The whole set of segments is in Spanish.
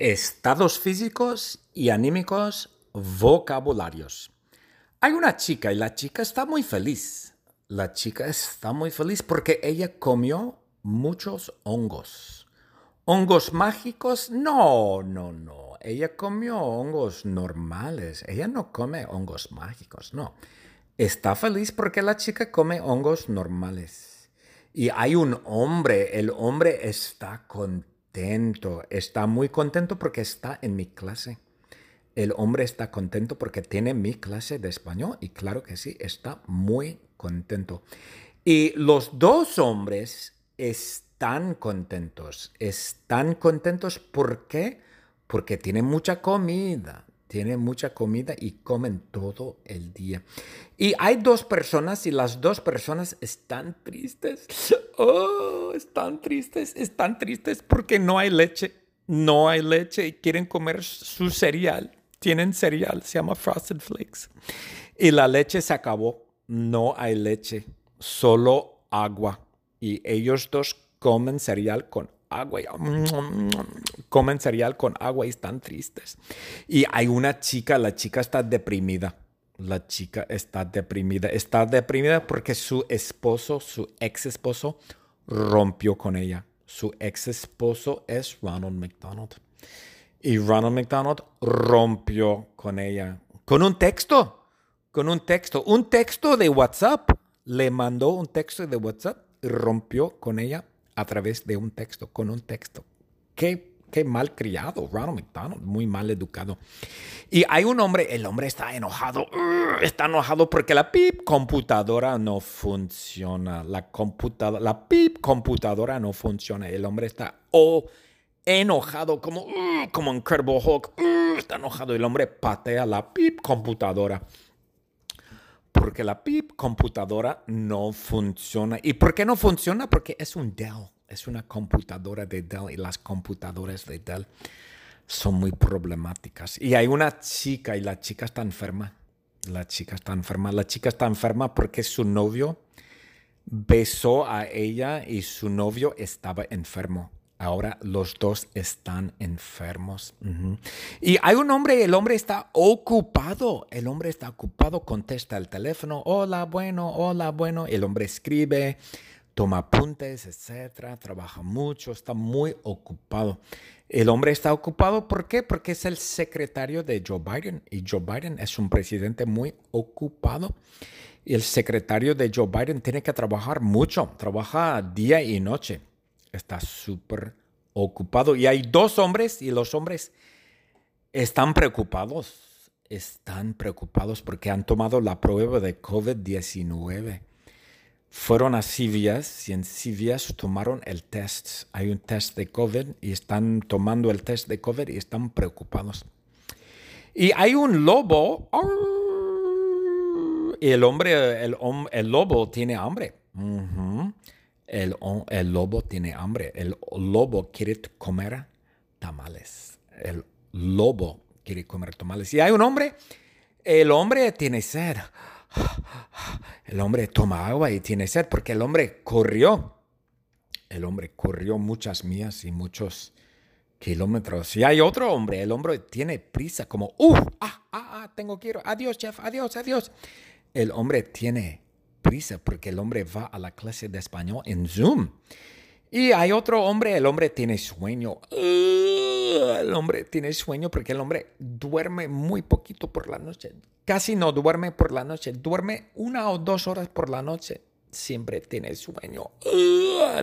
Estados físicos y anímicos vocabularios. Hay una chica y la chica está muy feliz. La chica está muy feliz porque ella comió muchos hongos. ¿Hongos mágicos? No, no, no. Ella comió hongos normales. Ella no come hongos mágicos, no. Está feliz porque la chica come hongos normales. Y hay un hombre, el hombre está contento está muy contento porque está en mi clase. El hombre está contento porque tiene mi clase de español y claro que sí, está muy contento. Y los dos hombres están contentos. Están contentos ¿por qué? Porque tienen mucha comida tienen mucha comida y comen todo el día. Y hay dos personas y las dos personas están tristes. Oh, están tristes, están tristes porque no hay leche. No hay leche y quieren comer su cereal. Tienen cereal, se llama Frosted Flakes. Y la leche se acabó. No hay leche, solo agua. Y ellos dos comen cereal con agua. Comen cereal con agua y están tristes. Y hay una chica, la chica está deprimida. La chica está deprimida. Está deprimida porque su esposo, su ex esposo, rompió con ella. Su ex esposo es Ronald McDonald. Y Ronald McDonald rompió con ella. Con un texto. Con un texto. Un texto de WhatsApp. Le mandó un texto de WhatsApp y rompió con ella a través de un texto, con un texto. Qué, qué mal criado, Ronald McDonald, muy mal educado. Y hay un hombre, el hombre está enojado, está enojado porque la PIP computadora no funciona. La computadora, la PIP computadora no funciona. El hombre está oh, enojado como, como Incredible Hulk. está enojado. El hombre patea la PIP computadora porque la PIP computadora no funciona. ¿Y por qué no funciona? Porque es un Dell, es una computadora de Dell y las computadoras de Dell son muy problemáticas. Y hay una chica y la chica está enferma. La chica está enferma. La chica está enferma porque su novio besó a ella y su novio estaba enfermo. Ahora los dos están enfermos. Y hay un hombre, el hombre está ocupado, el hombre está ocupado, contesta el teléfono, hola, bueno, hola, bueno, el hombre escribe, toma apuntes, etcétera, trabaja mucho, está muy ocupado. El hombre está ocupado, ¿por qué? Porque es el secretario de Joe Biden y Joe Biden es un presidente muy ocupado. Y el secretario de Joe Biden tiene que trabajar mucho, trabaja día y noche está súper ocupado. Y hay dos hombres y los hombres están preocupados. Están preocupados porque han tomado la prueba de COVID-19. Fueron a CVS y en CVS tomaron el test. Hay un test de COVID y están tomando el test de COVID y están preocupados. Y hay un lobo. Y el hombre, el, el lobo tiene hambre. El, lobo tiene hambre. El lobo quiere comer tamales. El lobo quiere comer tamales. Y hay un hombre, el hombre tiene sed. El hombre toma agua y tiene sed porque el hombre corrió. El hombre corrió muchas millas y muchos kilómetros. Y hay otro hombre, el hombre tiene prisa, como, ¡uh! ¡Ah, ah, ah! Tengo que ir. Adiós, chef, adiós, adiós. El hombre tiene prisa porque el hombre va a la clase de español en Zoom. Y hay otro hombre, el hombre tiene sueño. el hombre tiene sueño porque el hombre duerme muy poquito por la noche. Casi no duerme por la noche. Duerme una o dos horas por la noche. Siempre tiene sueño.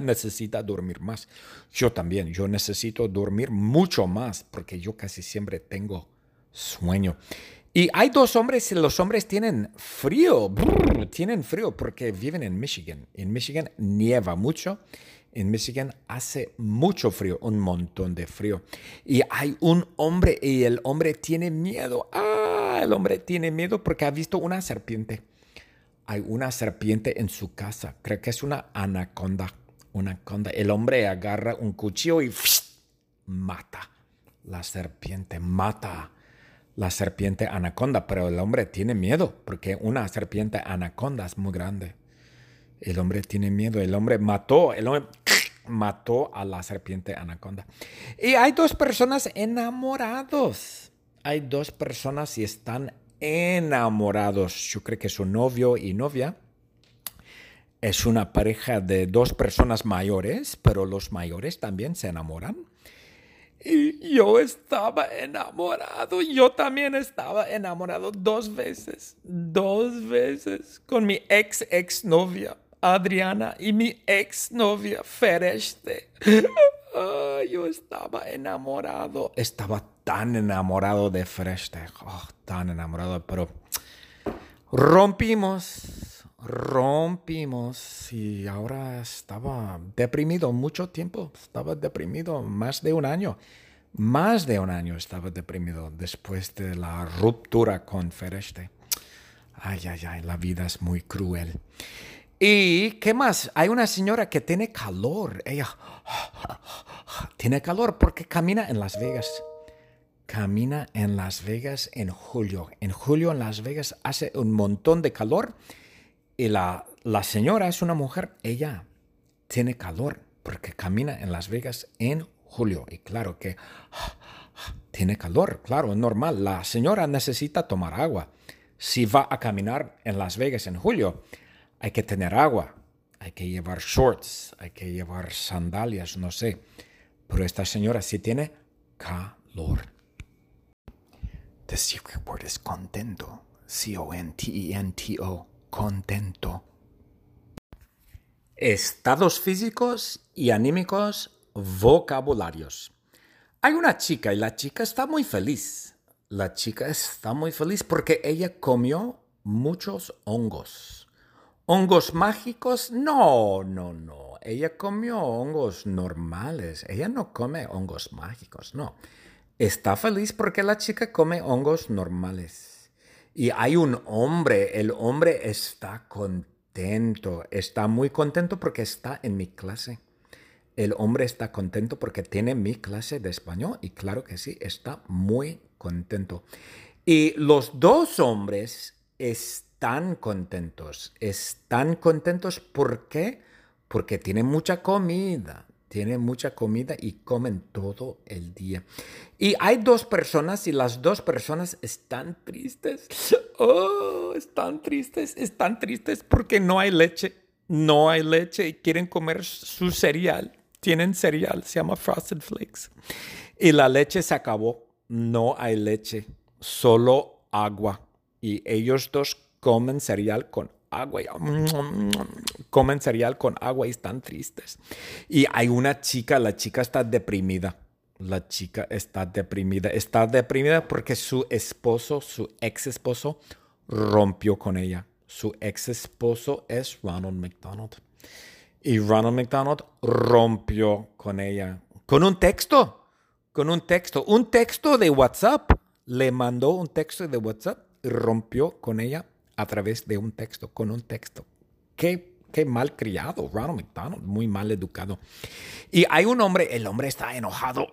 necesita dormir más. Yo también. Yo necesito dormir mucho más porque yo casi siempre tengo sueño. Y hay dos hombres los hombres tienen frío, tienen frío porque viven en Michigan. En Michigan nieva mucho, en Michigan hace mucho frío, un montón de frío. Y hay un hombre y el hombre tiene miedo. Ah, el hombre tiene miedo porque ha visto una serpiente. Hay una serpiente en su casa, creo que es una anaconda. Una anaconda. El hombre agarra un cuchillo y mata. La serpiente mata la serpiente anaconda, pero el hombre tiene miedo porque una serpiente anaconda es muy grande. El hombre tiene miedo, el hombre mató, el hombre mató a la serpiente anaconda. Y hay dos personas enamorados. Hay dos personas y están enamorados. Yo creo que su novio y novia es una pareja de dos personas mayores, pero los mayores también se enamoran. Y yo estaba enamorado, yo también estaba enamorado dos veces, dos veces, con mi ex ex novia Adriana y mi ex novia Fereste. yo estaba enamorado, estaba tan enamorado de Fereste, oh, tan enamorado, pero rompimos, rompimos y ahora estaba deprimido mucho tiempo, estaba deprimido más de un año. Más de un año estaba deprimido después de la ruptura con Fereste. Ay, ay, ay, la vida es muy cruel. ¿Y qué más? Hay una señora que tiene calor. Ella tiene calor porque camina en Las Vegas. Camina en Las Vegas en julio. En julio en Las Vegas hace un montón de calor y la, la señora es una mujer, ella tiene calor porque camina en Las Vegas en julio. Y claro que tiene calor, claro, es normal. La señora necesita tomar agua. Si va a caminar en Las Vegas en julio, hay que tener agua, hay que llevar shorts, hay que llevar sandalias, no sé. Pero esta señora sí tiene calor. The secret word is contento. C-O-N-T-E-N-T-O contento. Estados físicos y anímicos vocabularios. Hay una chica y la chica está muy feliz. La chica está muy feliz porque ella comió muchos hongos. ¿Hongos mágicos? No, no, no. Ella comió hongos normales. Ella no come hongos mágicos, no. Está feliz porque la chica come hongos normales. Y hay un hombre, el hombre está contento, está muy contento porque está en mi clase. El hombre está contento porque tiene mi clase de español y claro que sí, está muy contento. Y los dos hombres están contentos. Están contentos ¿por qué? Porque tienen mucha comida, tienen mucha comida y comen todo el día. Y hay dos personas y las dos personas están tristes. Oh, están tristes, están tristes porque no hay leche. No hay leche y quieren comer su cereal. Tienen cereal, se llama Frosted Flakes. Y la leche se acabó. No hay leche, solo agua. Y ellos dos comen cereal con agua. Comen cereal con agua y están tristes. Y hay una chica, la chica está deprimida. La chica está deprimida. Está deprimida porque su esposo, su ex esposo, rompió con ella. Su ex esposo es Ronald McDonald. Y Ronald McDonald rompió con ella. Con un texto. Con un texto. Un texto de WhatsApp. Le mandó un texto de WhatsApp y rompió con ella a través de un texto, con un texto. Qué, qué mal criado, Ronald McDonald, muy mal educado. Y hay un hombre, el hombre está enojado,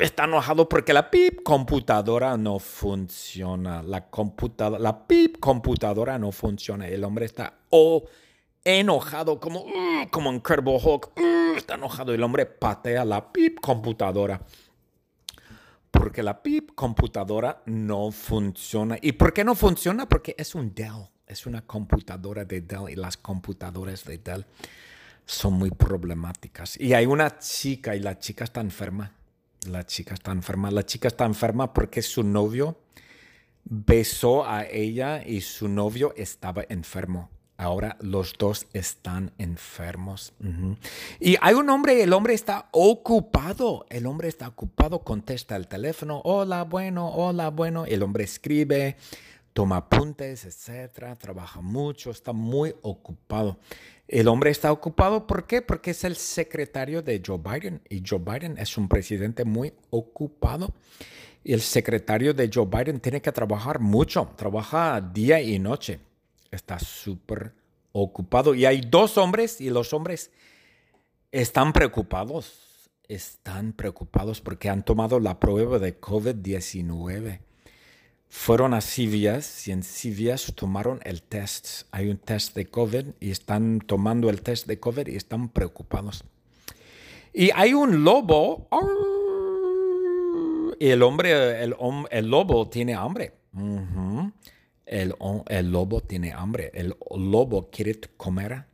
está enojado porque la PIP computadora no funciona. La computadora, la PIP computadora no funciona. El hombre está oh, enojado como, como Incredible Hulk, está enojado. El hombre patea la PIP computadora porque la PIP computadora no funciona. ¿Y por qué no funciona? Porque es un Dell, es una computadora de Dell y las computadoras de Dell son muy problemáticas. Y hay una chica y la chica está enferma. La chica está enferma. La chica está enferma porque su novio besó a ella y su novio estaba enfermo. Ahora los dos están enfermos. Y hay un hombre, el hombre está ocupado. El hombre está ocupado, contesta el teléfono. Hola, bueno, hola, bueno. El hombre escribe, toma apuntes, etcétera. Trabaja mucho, está muy ocupado. El hombre está ocupado, ¿por qué? Porque es el secretario de Joe Biden. Y Joe Biden es un presidente muy ocupado. El secretario de Joe Biden tiene que trabajar mucho. Trabaja día y noche está súper ocupado. Y hay dos hombres y los hombres están preocupados. Están preocupados porque han tomado la prueba de COVID-19. Fueron a CVS y en CVS tomaron el test. Hay un test de COVID y están tomando el test de COVID y están preocupados. Y hay un lobo. Y el hombre, el, el lobo tiene hambre. el, el, lobo tiene hambre. El lobo quiere comer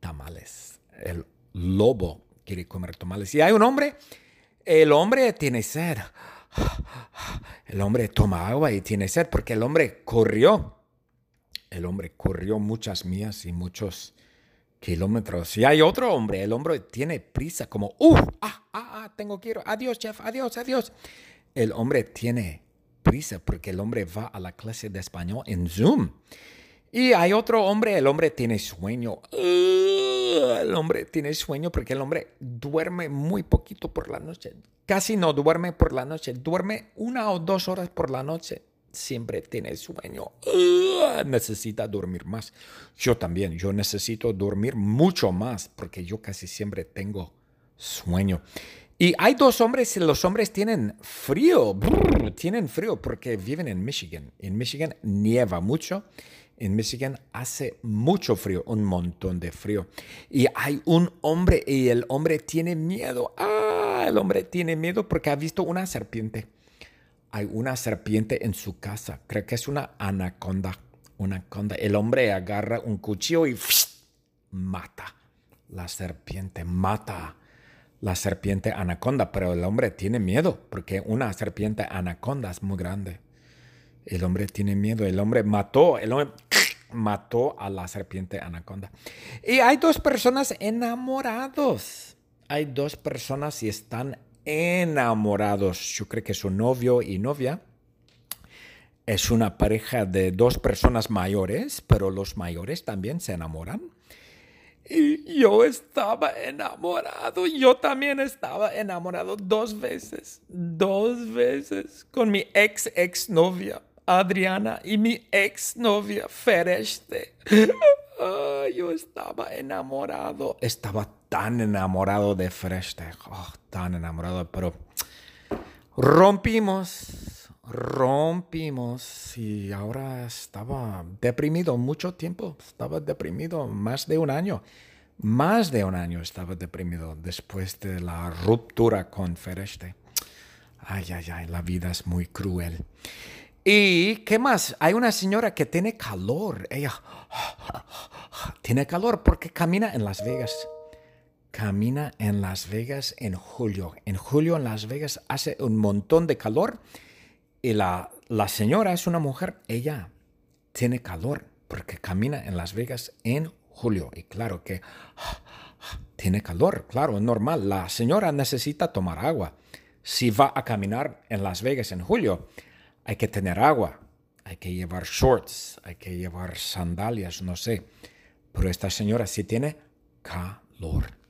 tamales. El lobo quiere comer tamales. Y hay un hombre. El hombre tiene sed. El hombre toma agua y tiene sed porque el hombre corrió. El hombre corrió muchas millas y muchos kilómetros. Y hay otro hombre, el hombre tiene prisa, como, ¡uh! ¡Ah, ah, ah! Tengo que ir. Adiós, chef, adiós, adiós. El hombre tiene prisa porque el hombre va a la clase de español en Zoom. Y hay otro hombre, el hombre tiene sueño. El hombre tiene sueño porque el hombre duerme muy poquito por la noche. Casi no duerme por la noche. Duerme una o dos horas por la noche siempre tiene sueño, necesita dormir más. Yo también, yo necesito dormir mucho más porque yo casi siempre tengo sueño. Y hay dos hombres, los hombres tienen frío, tienen frío porque viven en Michigan. En Michigan nieva mucho, en Michigan hace mucho frío, un montón de frío. Y hay un hombre y el hombre tiene miedo. Ah, el hombre tiene miedo porque ha visto una serpiente hay una serpiente en su casa. Creo que es una anaconda. Una anaconda. El hombre agarra un cuchillo y mata la serpiente, mata la serpiente anaconda, pero el hombre tiene miedo porque una serpiente anaconda es muy grande. El hombre tiene miedo, el hombre mató, el hombre mató a la serpiente anaconda. Y hay dos personas enamorados. Hay dos personas y están enamorados. Yo creo que su novio y novia es una pareja de dos personas mayores, pero los mayores también se enamoran. Y yo estaba enamorado, yo también estaba enamorado dos veces, dos veces, con mi ex ex novia Adriana y mi ex novia Fereste. yo estaba enamorado, estaba tan enamorado de Freshte, oh, tan enamorado, pero rompimos, rompimos y ahora estaba deprimido mucho tiempo, estaba deprimido más de un año, más de un año estaba deprimido después de la ruptura con Fereste. Ay, ay, ay, la vida es muy cruel. ¿Y qué más? Hay una señora que tiene calor. Ella tiene calor porque camina en Las Vegas camina en Las Vegas en julio. En julio en Las Vegas hace un montón de calor y la, la señora es una mujer, ella tiene calor porque camina en Las Vegas en julio. Y claro que tiene calor, claro, es normal. La señora necesita tomar agua. Si va a caminar en Las Vegas en julio, hay que tener agua, hay que llevar shorts, hay que llevar sandalias, no sé. Pero esta señora sí tiene calor